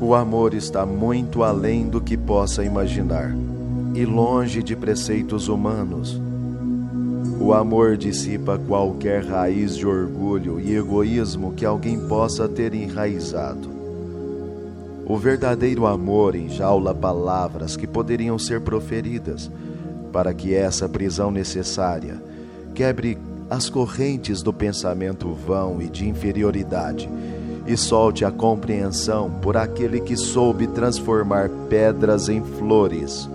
O amor está muito além do que possa imaginar e longe de preceitos humanos. O amor dissipa qualquer raiz de orgulho e egoísmo que alguém possa ter enraizado. O verdadeiro amor enjaula palavras que poderiam ser proferidas para que essa prisão necessária quebre as correntes do pensamento vão e de inferioridade e solte a compreensão por aquele que soube transformar pedras em flores.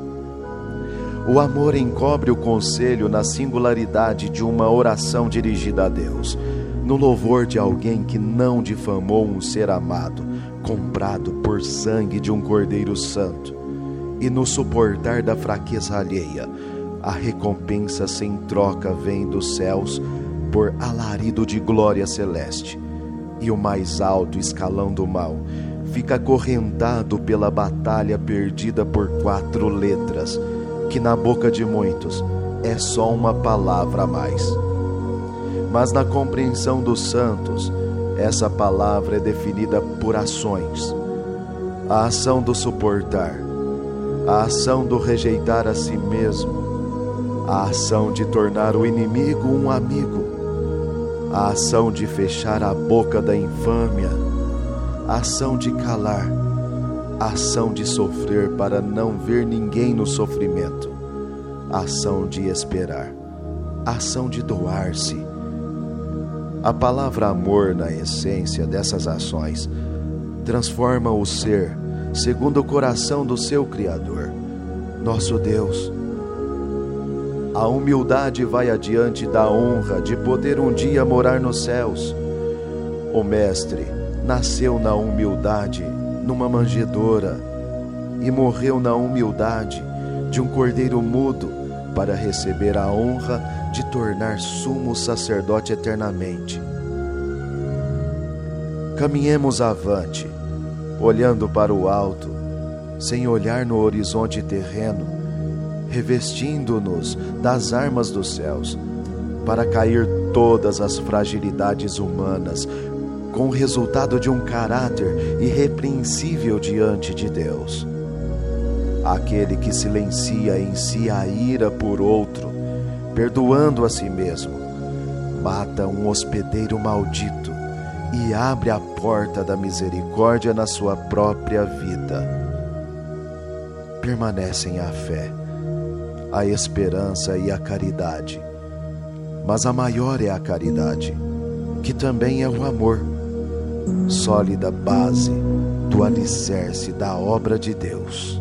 O amor encobre o conselho na singularidade de uma oração dirigida a Deus, no louvor de alguém que não difamou um ser amado, comprado por sangue de um Cordeiro Santo, e no suportar da fraqueza alheia, a recompensa sem troca vem dos céus por alarido de glória celeste e o mais alto escalão do mal fica acorrentado pela batalha perdida por quatro letras, que na boca de muitos é só uma palavra a mais. Mas na compreensão dos santos, essa palavra é definida por ações. A ação do suportar, a ação do rejeitar a si mesmo, a ação de tornar o inimigo um amigo, a ação de fechar a boca da infâmia, a ação de calar, a ação de sofrer para não ver ninguém no sofrimento, a ação de esperar, a ação de doar-se. A palavra amor, na essência dessas ações, transforma o ser segundo o coração do seu Criador, nosso Deus a humildade vai adiante da honra de poder um dia morar nos céus. O Mestre nasceu na humildade, numa manjedoura, e morreu na humildade de um cordeiro mudo para receber a honra de tornar sumo sacerdote eternamente. Caminhemos avante, olhando para o alto, sem olhar no horizonte terreno revestindo-nos das armas dos céus, para cair todas as fragilidades humanas, com o resultado de um caráter irrepreensível diante de Deus. Aquele que silencia em si a ira por outro, perdoando a si mesmo, mata um hospedeiro maldito e abre a porta da misericórdia na sua própria vida. Permanecem a fé a esperança e a caridade. Mas a maior é a caridade, que também é o amor, sólida base do alicerce da obra de Deus.